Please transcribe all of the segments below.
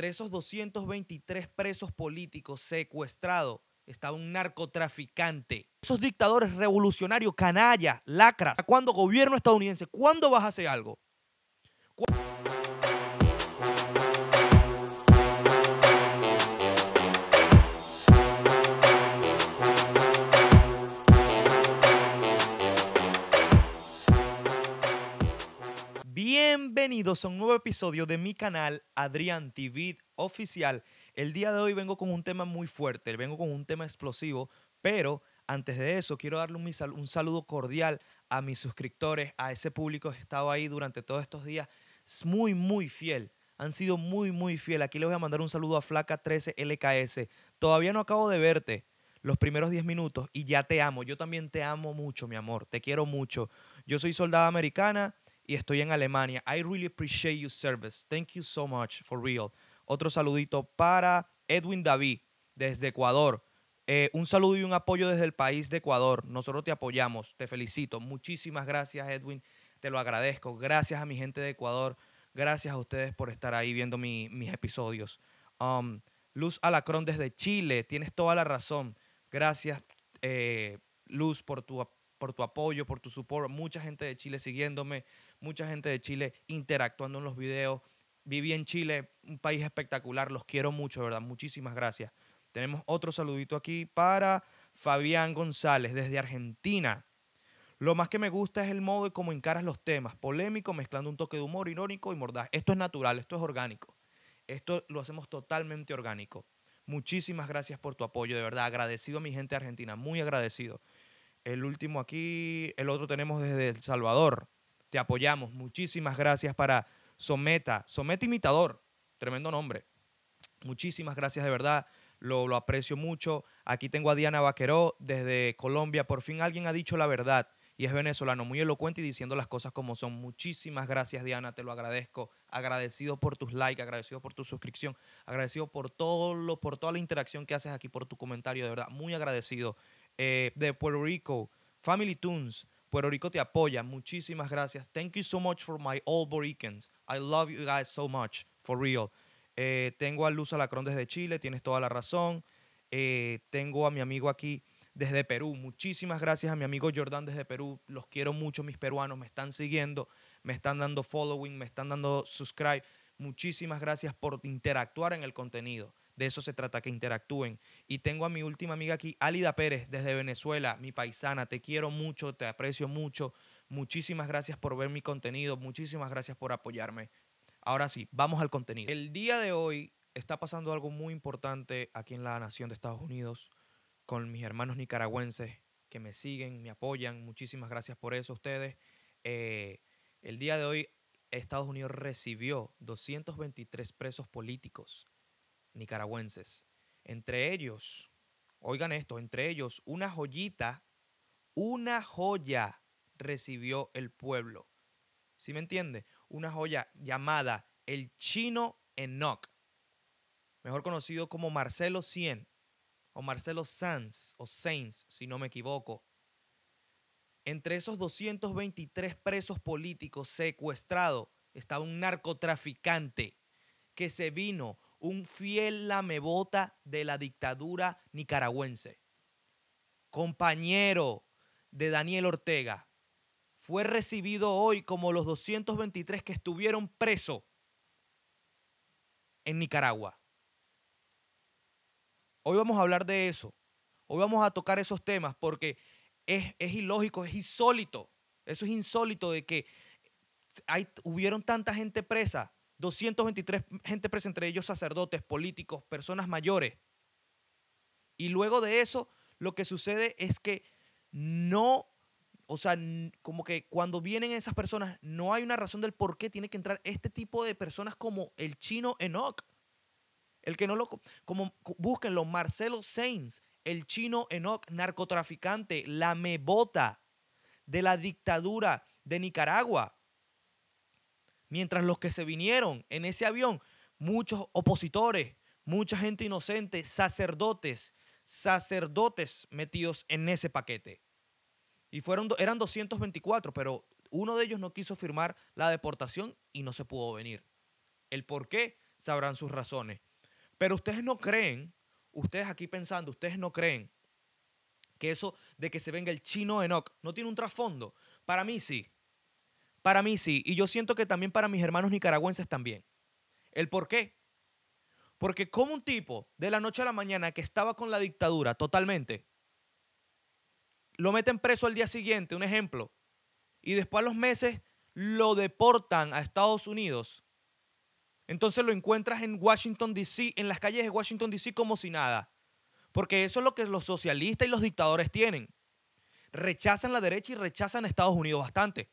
Entre esos 223 presos políticos secuestrados estaba un narcotraficante. Esos dictadores revolucionarios, canallas, lacras. ¿Cuándo gobierno estadounidense? ¿Cuándo vas a hacer algo? Bienvenidos a un nuevo episodio de mi canal Adrián TV Oficial. El día de hoy vengo con un tema muy fuerte, vengo con un tema explosivo, pero antes de eso quiero darle un, sal- un saludo cordial a mis suscriptores, a ese público que ha estado ahí durante todos estos días, es muy, muy fiel. Han sido muy, muy fiel. Aquí les voy a mandar un saludo a Flaca13 LKS. Todavía no acabo de verte los primeros 10 minutos y ya te amo. Yo también te amo mucho, mi amor. Te quiero mucho. Yo soy soldada americana y estoy en Alemania. I really appreciate your service. Thank you so much, for real. Otro saludito para Edwin David, desde Ecuador. Eh, un saludo y un apoyo desde el país de Ecuador. Nosotros te apoyamos, te felicito. Muchísimas gracias, Edwin. Te lo agradezco. Gracias a mi gente de Ecuador. Gracias a ustedes por estar ahí viendo mi- mis episodios. Um, Luz Alacrón desde Chile. Tienes toda la razón. Gracias, eh, Luz, por tu, por tu apoyo, por tu support. Mucha gente de Chile siguiéndome mucha gente de Chile interactuando en los videos. Viví en Chile, un país espectacular, los quiero mucho, ¿verdad? Muchísimas gracias. Tenemos otro saludito aquí para Fabián González desde Argentina. Lo más que me gusta es el modo de cómo encaras los temas, polémico, mezclando un toque de humor irónico y mordaz. Esto es natural, esto es orgánico. Esto lo hacemos totalmente orgánico. Muchísimas gracias por tu apoyo, de verdad. Agradecido a mi gente de Argentina, muy agradecido. El último aquí, el otro tenemos desde El Salvador. Te apoyamos. Muchísimas gracias para Someta. Someta Imitador. Tremendo nombre. Muchísimas gracias de verdad. Lo, aprecio mucho. Aquí tengo a Diana Vaqueró desde Colombia. Por fin alguien ha dicho la verdad y es venezolano, muy elocuente y diciendo las cosas como son. Muchísimas gracias, Diana, te lo agradezco. Agradecido por tus likes, agradecido por tu suscripción, agradecido por todo lo, por toda la interacción que haces aquí, por tu comentario, de verdad, muy agradecido. Eh, de Puerto Rico, Family Tunes, Puerto Rico te apoya. Muchísimas gracias. Thank you so much for my all Boricans. I love you guys so much, for real. Eh, tengo a Luz Alacrón desde Chile, tienes toda la razón. Eh, tengo a mi amigo aquí desde Perú. Muchísimas gracias a mi amigo Jordán desde Perú. Los quiero mucho, mis peruanos. Me están siguiendo, me están dando following, me están dando subscribe. Muchísimas gracias por interactuar en el contenido. De eso se trata, que interactúen. Y tengo a mi última amiga aquí, Álida Pérez, desde Venezuela, mi paisana. Te quiero mucho, te aprecio mucho. Muchísimas gracias por ver mi contenido. Muchísimas gracias por apoyarme. Ahora sí, vamos al contenido. El día de hoy está pasando algo muy importante aquí en la nación de Estados Unidos con mis hermanos nicaragüenses que me siguen, me apoyan. Muchísimas gracias por eso a ustedes. Eh, el día de hoy Estados Unidos recibió 223 presos políticos nicaragüenses. Entre ellos, oigan esto, entre ellos una joyita, una joya recibió el pueblo. ¿Sí me entiende? Una joya llamada el chino Enoch, mejor conocido como Marcelo Cien o Marcelo Sanz o Sainz, si no me equivoco. Entre esos 223 presos políticos secuestrados estaba un narcotraficante que se vino, un fiel lamebota de la dictadura nicaragüense, compañero de Daniel Ortega, fue recibido hoy como los 223 que estuvieron presos en Nicaragua. Hoy vamos a hablar de eso. Hoy vamos a tocar esos temas porque es, es ilógico, es insólito. Eso es insólito de que hay, hubieron tanta gente presa, 223 gente presa, entre ellos sacerdotes, políticos, personas mayores. Y luego de eso, lo que sucede es que no, o sea, como que cuando vienen esas personas, no hay una razón del por qué tiene que entrar este tipo de personas como el chino Enoch. El que no lo, co- como búsquenlo, Marcelo Sainz, el chino Enoch, narcotraficante, la mebota de la dictadura de Nicaragua. Mientras los que se vinieron en ese avión, muchos opositores, mucha gente inocente, sacerdotes, sacerdotes metidos en ese paquete. Y fueron, eran 224, pero uno de ellos no quiso firmar la deportación y no se pudo venir. ¿El por qué? sabrán sus razones. Pero ustedes no creen, ustedes aquí pensando, ustedes no creen que eso de que se venga el chino Enoch no tiene un trasfondo. Para mí sí. Para mí sí. Y yo siento que también para mis hermanos nicaragüenses también. ¿El por qué? Porque como un tipo de la noche a la mañana que estaba con la dictadura totalmente, lo meten preso al día siguiente, un ejemplo, y después a los meses lo deportan a Estados Unidos. Entonces lo encuentras en Washington, D.C., en las calles de Washington, D.C. como si nada. Porque eso es lo que los socialistas y los dictadores tienen. Rechazan la derecha y rechazan a Estados Unidos bastante.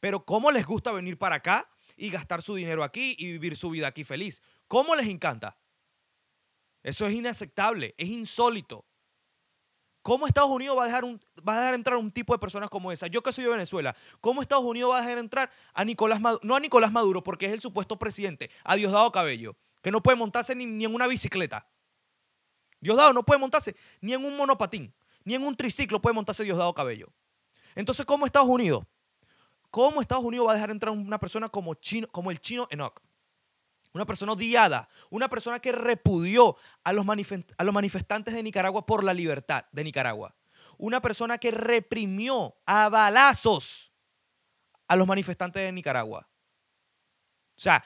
Pero ¿cómo les gusta venir para acá y gastar su dinero aquí y vivir su vida aquí feliz? ¿Cómo les encanta? Eso es inaceptable, es insólito. ¿Cómo Estados Unidos va a, dejar un, va a dejar entrar un tipo de personas como esa? Yo que soy de Venezuela, ¿cómo Estados Unidos va a dejar entrar a Nicolás Maduro? No a Nicolás Maduro, porque es el supuesto presidente, a Diosdado Cabello, que no puede montarse ni, ni en una bicicleta. Diosdado no puede montarse ni en un monopatín, ni en un triciclo puede montarse Diosdado Cabello. Entonces, ¿cómo Estados Unidos? ¿Cómo Estados Unidos va a dejar entrar una persona como, chino, como el chino Enoch? Una persona odiada, una persona que repudió a los, a los manifestantes de Nicaragua por la libertad de Nicaragua. Una persona que reprimió a balazos a los manifestantes de Nicaragua. O sea,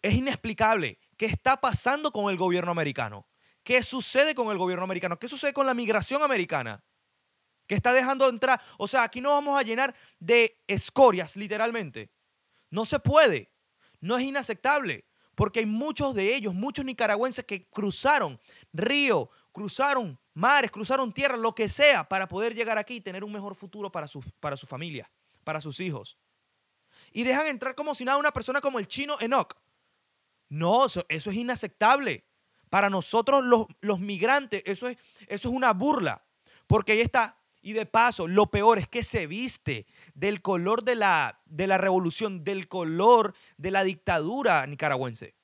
es inexplicable qué está pasando con el gobierno americano. ¿Qué sucede con el gobierno americano? ¿Qué sucede con la migración americana? Que está dejando entrar. O sea, aquí no vamos a llenar de escorias, literalmente. No se puede. No es inaceptable. Porque hay muchos de ellos, muchos nicaragüenses que cruzaron río, cruzaron mares, cruzaron tierra, lo que sea, para poder llegar aquí y tener un mejor futuro para su, para su familia, para sus hijos. Y dejan entrar como si nada una persona como el chino Enoch. No, eso, es inaceptable. Para nosotros los, los migrantes, eso es, eso es una burla. Porque ahí está y de paso, lo peor es que se viste del color de la, de la revolución, del color de la dictadura nicaragüense.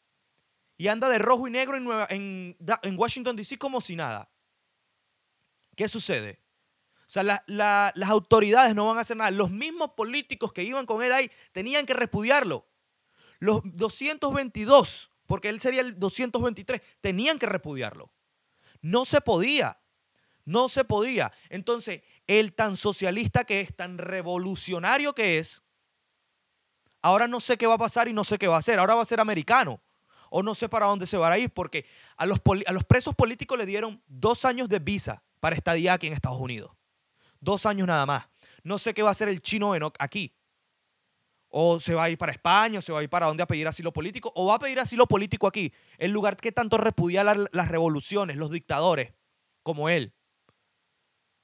Y anda de rojo y negro en, Nueva, en, en Washington, D.C. como si nada. ¿Qué sucede? O sea, las autoridades no van a hacer nada. Los mismos políticos que iban con él ahí tenían que repudiarlo. Los 222, porque él sería el 223, tenían que repudiarlo. No se podía. No se podía. Entonces, el tan socialista que es, tan revolucionario que es, ahora no sé qué va a pasar y no sé qué va a hacer. Ahora va a ser americano. O no sé para dónde se va a ir, porque a los, presos políticos le dieron dos años de visa para estadía aquí en Estados Unidos. Dos años nada más. No sé qué va a hacer el chino aquí. O se va a ir para España, o se va a ir para dónde a pedir asilo político, o va a pedir asilo político aquí, el lugar que tanto repudia las revoluciones, los dictadores, como él.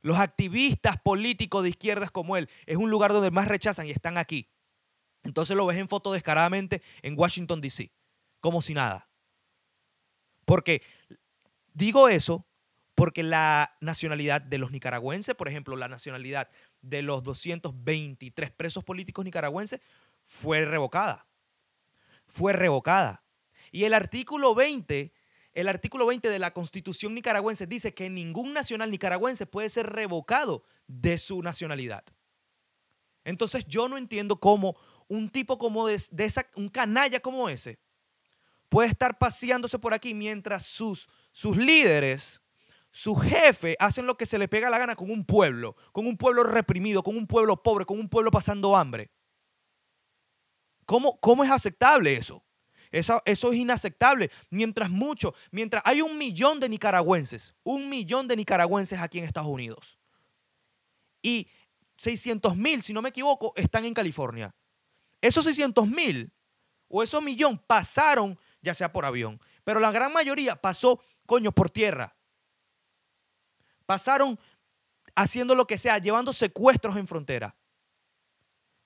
Los activistas políticos de izquierdas como él es un lugar donde más rechazan y están aquí. Entonces lo ves en foto descaradamente en Washington, D.C., como si nada. Porque digo eso porque la nacionalidad de los nicaragüenses, por ejemplo, la nacionalidad de los 223 presos políticos nicaragüenses fue revocada. Fue revocada. Y el artículo 20 el artículo 20 de la Constitución nicaragüense dice que ningún nacional nicaragüense puede ser revocado de su nacionalidad. Entonces yo no entiendo cómo un tipo como de, esa, un canalla como ese, puede estar paseándose por aquí mientras sus, sus líderes, su jefe, hacen lo que se le pega la gana con un pueblo, con un pueblo reprimido, con un pueblo pobre, con un pueblo pasando hambre. ¿Cómo, cómo es aceptable eso? Eso, es inaceptable. Mientras mucho, mientras hay un millón de nicaragüenses, un millón de nicaragüenses aquí en Estados Unidos. Y 600 mil, si no me equivoco, están en California. Esos 600 mil o esos millón pasaron ya sea por avión, pero la gran mayoría pasó, coño, por tierra. Pasaron haciendo lo que sea, llevando secuestros en frontera.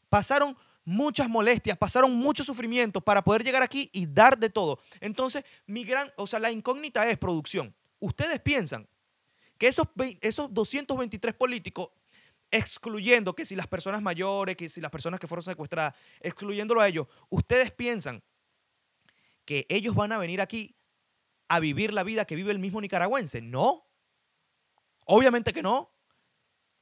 Pasaron muchas molestias, pasaron mucho sufrimiento para poder llegar aquí y dar de todo. Entonces, mi gran, o sea, la incógnita es producción. Ustedes piensan que esos, esos 223 políticos, excluyendo que si las personas mayores, que si las personas que fueron secuestradas, excluyéndolo a ellos, ustedes piensan que ellos van a venir aquí a vivir la vida que vive el mismo nicaragüense. No. Obviamente que no.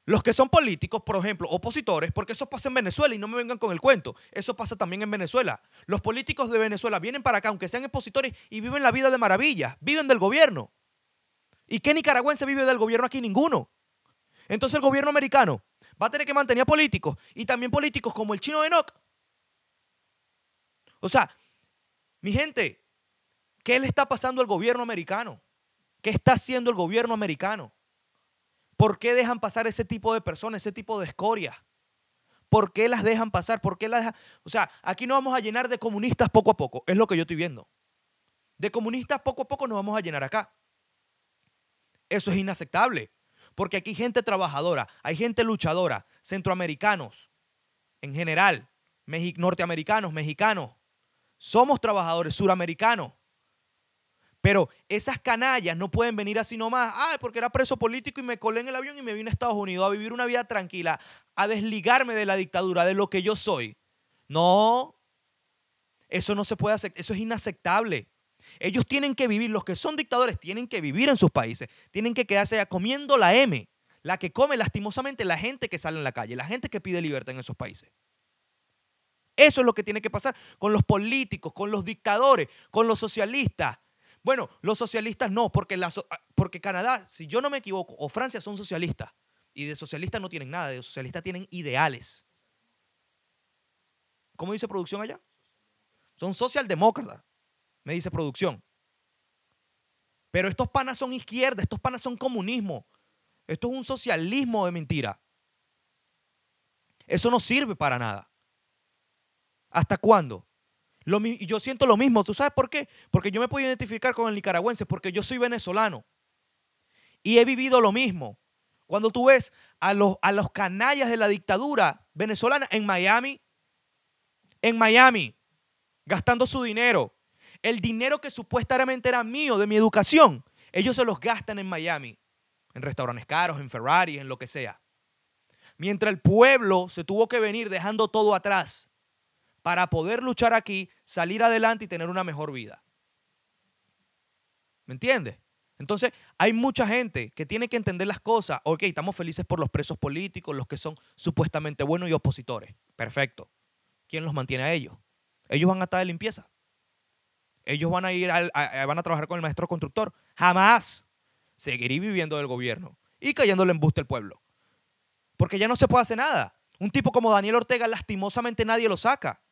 Los que son políticos, por ejemplo, opositores, porque eso pasa en Venezuela y no me vengan con el cuento, eso pasa también en Venezuela. Los políticos de Venezuela vienen para acá, aunque sean opositores, y viven la vida de maravilla, viven del gobierno. ¿Y qué nicaragüense vive del gobierno aquí? Ninguno. Entonces el gobierno americano va a tener que mantener a políticos y también políticos como el chino Enoch. O sea, mi gente, ¿qué le está pasando al gobierno americano? ¿Qué está haciendo el gobierno americano? ¿Por qué dejan pasar ese tipo de personas, ese tipo de escoria? ¿Por qué las dejan pasar? ¿Por qué las dejan? O sea, aquí nos vamos a llenar de comunistas poco a poco. Es lo que yo estoy viendo. De comunistas poco a poco nos vamos a llenar acá. Eso es inaceptable. Porque aquí hay gente trabajadora, hay gente luchadora, centroamericanos en general, norteamericanos, mexicanos. Somos trabajadores suramericanos. Pero esas canallas no pueden venir así nomás. Ay, porque era preso político y me colé en el avión y me vine a Estados Unidos a vivir una vida tranquila, a desligarme de la dictadura, de lo que yo soy. No, eso no se puede hacer, eso es inaceptable. Ellos tienen que vivir, los que son dictadores tienen que vivir en sus países, tienen que quedarse allá comiendo la M, la que come lastimosamente la gente que sale en la calle, la gente que pide libertad en esos países. Eso es lo que tiene que pasar con los políticos, con los dictadores, con los socialistas. Bueno, los socialistas no, ah, porque Canadá, si yo no me equivoco, o Francia son socialistas. Y de socialistas no tienen nada, de socialistas tienen ideales. ¿Cómo dice producción allá? Son socialdemócratas me dice producción. Pero estos panas son izquierda, estos panas son comunismo. Esto es un socialismo de mentira. Eso no sirve para nada. ¿Hasta cuándo? Lo, yo siento lo mismo. ¿Tú sabes por qué? Porque yo me puedo identificar con el nicaragüense, porque yo soy venezolano. Y he vivido lo mismo. Cuando tú ves a los, a los canallas de la dictadura venezolana en Miami, en Miami, gastando su dinero, el dinero que supuestamente era mío de mi educación, ellos se los gastan en Miami, en restaurantes caros, en Ferrari, en lo que sea. Mientras el pueblo se tuvo que venir dejando todo atrás para poder luchar aquí, salir adelante y tener una mejor vida. ¿Me entiendes? Entonces, hay mucha gente que tiene que entender las cosas. Ok, estamos felices por los presos políticos, los que son supuestamente buenos y opositores. Perfecto. ¿Quién los mantiene a ellos? Ellos van a estar de limpieza ellos van a ir a, van a trabajar con el maestro constructor. Jamás seguiré viviendo del gobierno y cayéndole en buste al pueblo. Porque ya no se puede hacer nada. Un tipo como Daniel Ortega, lastimosamente nadie lo saca.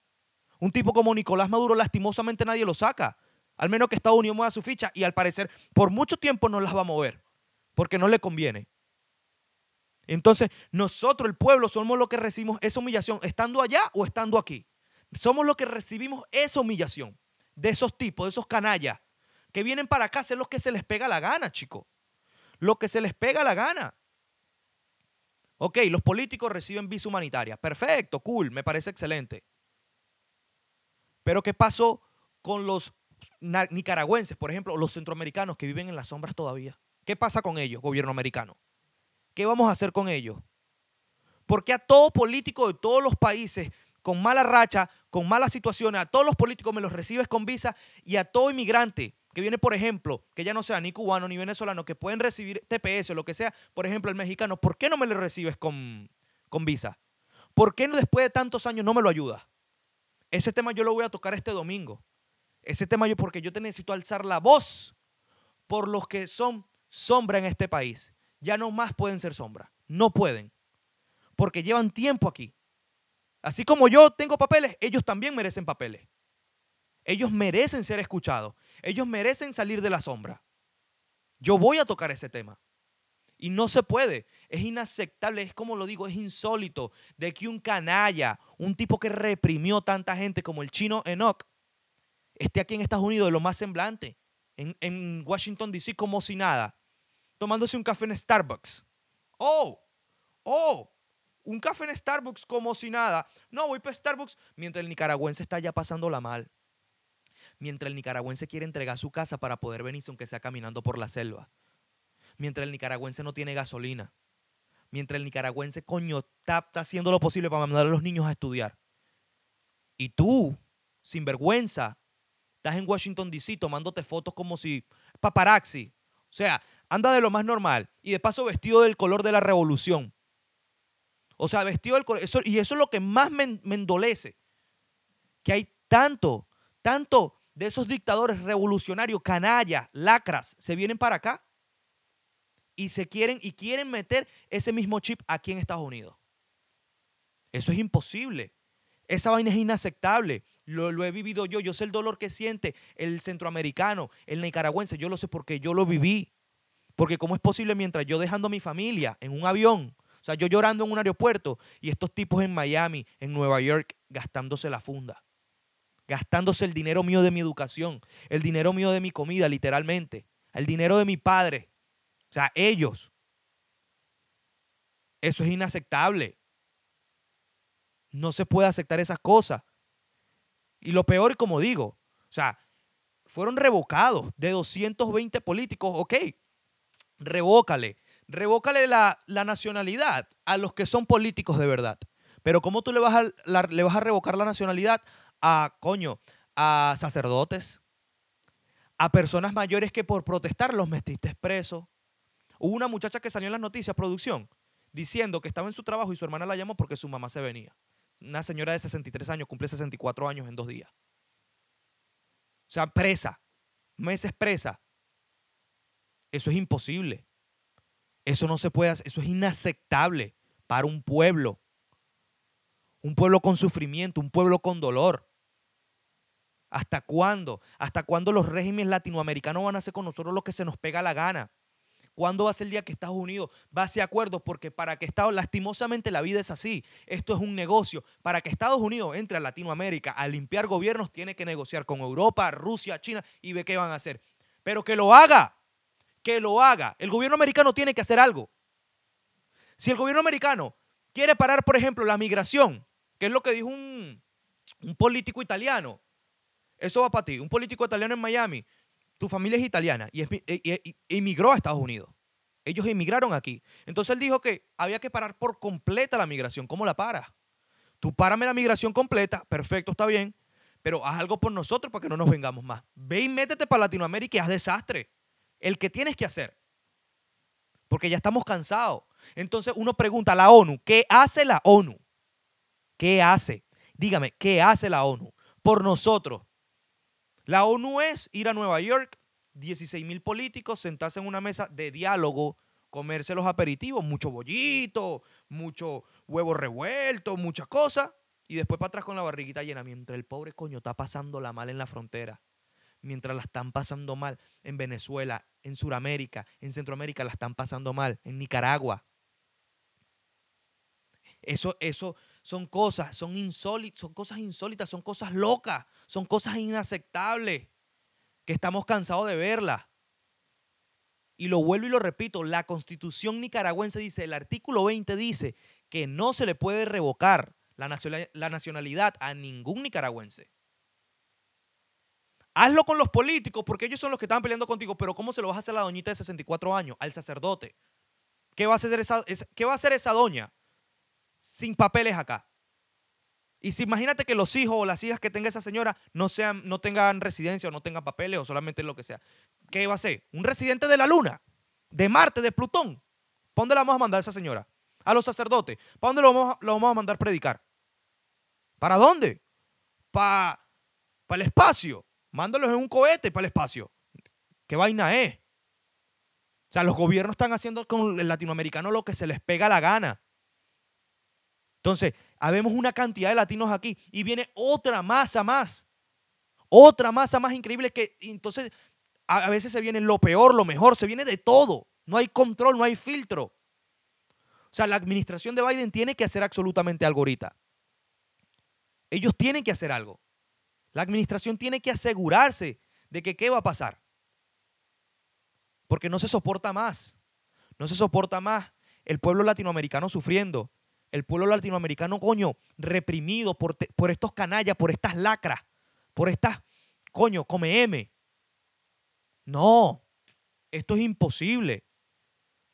Un tipo como Nicolás Maduro, lastimosamente nadie lo saca. Al menos que Estados Unidos mueva su ficha y al parecer por mucho tiempo no las va a mover. Porque no le conviene. Entonces, nosotros, el pueblo, somos los que recibimos esa humillación, estando allá o estando aquí. Somos los que recibimos esa humillación de esos tipos, de esos canallas, que vienen para acá a hacer lo que se les pega la gana, chicos. Lo que se les pega la gana. Ok, los políticos reciben visa humanitaria. Perfecto, cool, me parece excelente. Pero ¿qué pasó con los nicaragüenses, por ejemplo, los centroamericanos que viven en las sombras todavía? ¿Qué pasa con ellos, gobierno americano? ¿Qué vamos a hacer con ellos? Porque a todo político de todos los países con mala racha, con malas situaciones, a todos los políticos me los recibes con visa y a todo inmigrante que viene, por ejemplo, que ya no sea ni cubano ni venezolano, que pueden recibir TPS o lo que sea, por ejemplo, el mexicano, ¿por qué no me lo recibes con, con visa? ¿Por qué no después de tantos años no me lo ayudas? Ese tema yo lo voy a tocar este domingo. Ese tema yo, porque yo te necesito alzar la voz por los que son sombra en este país. Ya no más pueden ser sombra. No pueden. Porque llevan tiempo aquí. Así como yo tengo papeles, ellos también merecen papeles. Ellos merecen ser escuchados. Ellos merecen salir de la sombra. Yo voy a tocar ese tema. Y no se puede. Es inaceptable, es como lo digo, es insólito de que un canalla, un tipo que reprimió tanta gente como el chino Enoch, esté aquí en Estados Unidos de lo más semblante, en, Washington, D.C. como si nada, tomándose un café en Starbucks. Oh, oh, un café en Starbucks como si nada. No, voy para Starbucks mientras el nicaragüense está ya pasándola mal. Mientras el nicaragüense quiere entregar su casa para poder venirse aunque sea caminando por la selva. Mientras el nicaragüense no tiene gasolina. Mientras el nicaragüense, coño, está, haciendo lo posible para mandar a los niños a estudiar. Y tú, sin vergüenza, estás en Washington, D.C. tomándote fotos como si paparazzi. O sea, anda de lo más normal y de paso vestido del color de la revolución O sea, vestido del eso, y eso es lo que más me, me endolece. Que hay tanto, tanto de esos dictadores revolucionarios, canallas, lacras, se vienen para acá y se quieren y quieren meter ese mismo chip aquí en Estados Unidos. Eso es imposible. Esa vaina es inaceptable. Lo, he vivido yo. Yo sé el dolor que siente el centroamericano, el nicaragüense. Yo lo sé porque yo lo viví. Porque cómo es posible mientras yo dejando a mi familia en un avión, o sea, yo llorando en un aeropuerto y estos tipos en Miami, en Nueva York, gastándose la funda. Gastándose el dinero mío de mi educación, el dinero mío de mi comida, literalmente. El dinero de mi padre. O sea, ellos. Eso es inaceptable. No se puede aceptar esas cosas. Y lo peor, como digo, o sea, fueron revocados de 220 políticos, ok, revócale, revócale la, nacionalidad a los que son políticos de verdad. Pero ¿cómo tú le vas, a, le vas a revocar la nacionalidad a, coño, a sacerdotes, a personas mayores que por protestar los metiste presos? Hubo una muchacha que salió en las noticias, producción, diciendo que estaba en su trabajo y su hermana la llamó porque su mamá se venía una señora de 63 años cumple 64 años en dos días. O sea, presa, meses presa. Eso es imposible. Eso no se puede hacer, eso es inaceptable para un pueblo. Un pueblo con sufrimiento, un pueblo con dolor. ¿Hasta cuándo? ¿Hasta cuándo los regímenes latinoamericanos van a hacer con nosotros lo que se nos pega la gana? ¿Cuándo va a ser el día que Estados Unidos va a hacer acuerdos? Porque para que Estados, lastimosamente la vida es así. Esto es un negocio. Para que Estados Unidos entre a Latinoamérica a limpiar gobiernos, tiene que negociar con Europa, Rusia, China y ve qué van a hacer. Pero que lo haga. Que lo haga. El gobierno americano tiene que hacer algo. Si el gobierno americano quiere parar, por ejemplo, la migración, que es lo que dijo un, un político italiano, eso va para ti. Un político italiano en Miami tu familia es italiana y, emigró a Estados Unidos. Ellos emigraron aquí. Entonces él dijo que había que parar por completa la migración. ¿Cómo la paras? Tú párame la migración completa, perfecto, está bien, pero haz algo por nosotros para que no nos vengamos más. Ve y métete para Latinoamérica y haz desastre. El que tienes que hacer. Porque ya estamos cansados. Entonces uno pregunta, la ONU, ¿qué hace la ONU? ¿Qué hace? Dígame, ¿qué hace la ONU? Por nosotros. La ONU es ir a Nueva York, 16 mil políticos, sentarse en una mesa de diálogo, comerse los aperitivos, mucho bollito, mucho huevo revuelto, muchas cosas, y después para atrás con la barriguita llena, mientras el pobre coño está pasando la mal en la frontera, mientras la están pasando mal en Venezuela, en Sudamérica, en Centroamérica la están pasando mal, en Nicaragua. Eso, eso, son cosas, son insólitas, son cosas insólitas, son cosas locas, son cosas inaceptables, que estamos cansados de verlas. Y lo vuelvo y lo repito, la constitución nicaragüense dice, el artículo 20 dice que no se le puede revocar la nacionalidad a ningún nicaragüense. Hazlo con los políticos, porque ellos son los que están peleando contigo, pero ¿cómo se lo vas a hacer a la doñita de 64 años, al sacerdote? ¿Qué va a hacer esa, ¿qué va a hacer esa doña? sin papeles acá. Y si imagínate que los hijos o las hijas que tenga esa señora no, sean, no tengan residencia o no tengan papeles o solamente lo que sea. ¿Qué va a ser? ¿Un residente de la Luna? ¿De Marte? ¿De Plutón? ¿Para dónde la vamos a mandar a esa señora? A los sacerdotes. ¿Para dónde lo vamos, lo vamos a mandar predicar? ¿Para dónde? Para el espacio. Mándalos en un cohete para el espacio. ¿Qué vaina es? O sea, los gobiernos están haciendo con el latinoamericano lo que se les pega la gana. Entonces, habemos una cantidad de latinos aquí y viene otra masa más. Otra masa más increíble que entonces a veces se viene lo peor, lo mejor, se viene de todo. No hay control, no hay filtro. O sea, la administración de Biden tiene que hacer absolutamente algo ahorita. Ellos tienen que hacer algo. La administración tiene que asegurarse de que qué va a pasar. Porque no se soporta más. No se soporta más el pueblo latinoamericano sufriendo el pueblo latinoamericano, coño, reprimido por, por estos canallas, por estas lacras, por estas, coño, come M. No, esto es imposible.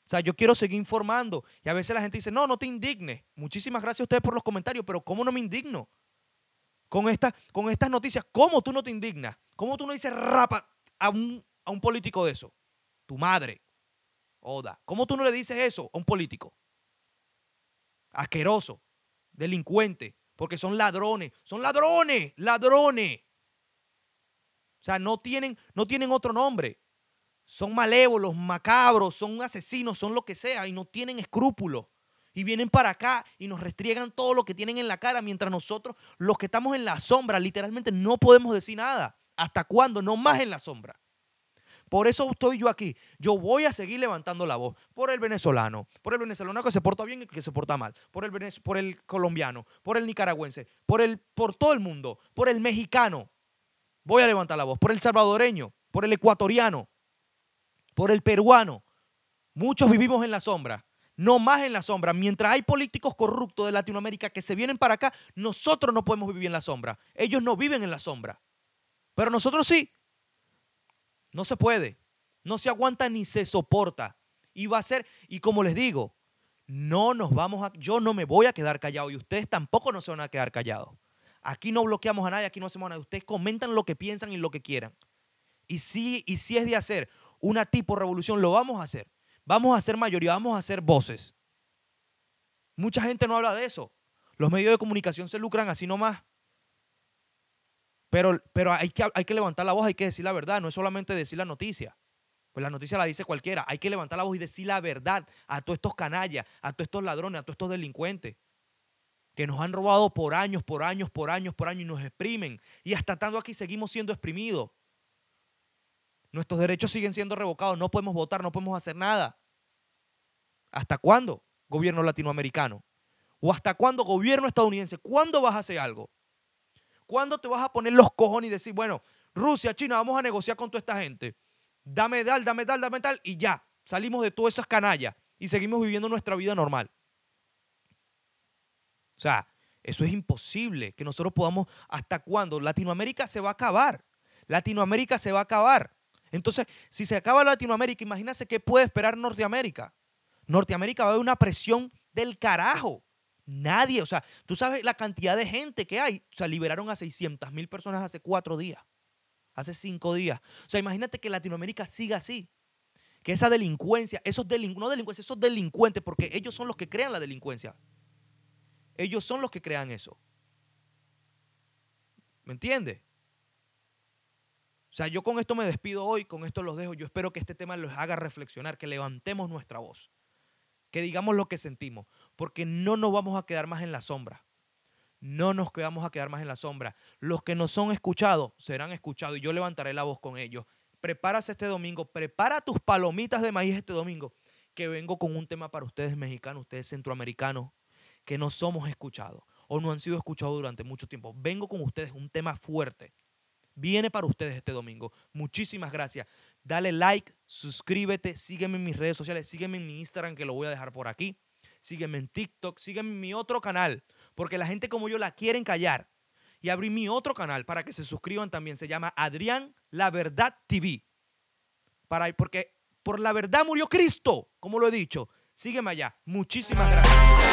O sea, yo quiero seguir informando. Y a veces la gente dice, no, no te indignes. Muchísimas gracias a ustedes por los comentarios, pero ¿cómo no me indigno? Con, con estas noticias, ¿cómo tú no te indignas? ¿Cómo tú no dices rapa a un, a un político de eso? Tu madre. Oda. ¿Cómo tú no le dices eso a un político? Asqueroso, delincuente, porque son ladrones, son ladrones, ladrones. O sea, no tienen, no tienen otro nombre. Son malévolos, macabros, son asesinos, son lo que sea y no tienen escrúpulos. Y vienen para acá y nos restriegan todo lo que tienen en la cara, mientras nosotros, los que estamos en la sombra, literalmente no podemos decir nada. ¿Hasta cuándo? No más en la sombra. Por eso estoy yo aquí. Yo voy a seguir levantando la voz por el venezolano, por el venezolano que se porta bien y que se porta mal, por el, por el colombiano, por el nicaragüense, por, el, por todo el mundo, por el mexicano. Voy a levantar la voz, por el salvadoreño, por el ecuatoriano, por el peruano. Muchos vivimos en la sombra, no más en la sombra. Mientras hay políticos corruptos de Latinoamérica que se vienen para acá, nosotros no podemos vivir en la sombra. Ellos no viven en la sombra. Pero nosotros sí. No se puede. No se aguanta ni se soporta. Y va a ser, y como les digo, no nos vamos a, yo no me voy a quedar callado y ustedes tampoco no se van a quedar callados. Aquí no bloqueamos a nadie, aquí no hacemos nada. Ustedes comentan lo que piensan y lo que quieran. Y si, y si es de hacer una tipo revolución, lo vamos a hacer. Vamos a hacer mayoría, vamos a hacer voces. Mucha gente no habla de eso. Los medios de comunicación se lucran así nomás. Pero, pero hay, que, hay que levantar la voz, hay que decir la verdad, no es solamente decir la noticia. Pues la noticia la dice cualquiera. Hay que levantar la voz y decir la verdad a todos estos canallas, a todos estos ladrones, a todos estos delincuentes que nos han robado por años, por años, por años, por años y nos exprimen. Y hasta tanto aquí seguimos siendo exprimidos. Nuestros derechos siguen siendo revocados, no podemos votar, no podemos hacer nada. ¿Hasta cuándo, gobierno latinoamericano? ¿O hasta cuándo, gobierno estadounidense? ¿Cuándo vas a hacer algo? ¿Cuándo te vas a poner los cojones y decir, bueno, Rusia, China, vamos a negociar con toda esta gente? Dame tal, dame tal, dame tal y ya. Salimos de todas esas canallas y seguimos viviendo nuestra vida normal. O sea, eso es imposible que nosotros podamos, ¿hasta cuándo? Latinoamérica se va a acabar. Latinoamérica se va a acabar. Entonces, si se acaba Latinoamérica, imagínense qué puede esperar Norteamérica. Norteamérica va a haber una presión del carajo. Nadie, o sea, tú sabes la cantidad de gente que hay. O sea, liberaron a 600 mil personas hace cuatro días, hace cinco días. O sea, imagínate que Latinoamérica siga así. Que esa delincuencia, esos delincuentes, no delincuencia, esos delincuentes, porque ellos son los que crean la delincuencia. Ellos son los que crean eso. ¿Me entiendes? O sea, yo con esto me despido hoy, con esto los dejo. Yo espero que este tema los haga reflexionar, que levantemos nuestra voz que digamos lo que sentimos, porque no nos vamos a quedar más en la sombra. No nos vamos a quedar más en la sombra. Los que no son escuchados serán escuchados y yo levantaré la voz con ellos. Prepárase este domingo, prepara tus palomitas de maíz este domingo, que vengo con un tema para ustedes mexicanos, ustedes centroamericanos, que no somos escuchados o no han sido escuchados durante mucho tiempo. Vengo con ustedes un tema fuerte. Viene para ustedes este domingo. Muchísimas gracias. Dale like, suscríbete, sígueme en mis redes sociales, sígueme en mi Instagram que lo voy a dejar por aquí. Sígueme en TikTok, sígueme en mi otro canal, porque la gente como yo la quieren callar. Y abrí mi otro canal para que se suscriban también. Se llama Adrián La Verdad TV. Para, porque por la verdad murió Cristo, como lo he dicho. Sígueme allá. Muchísimas gracias.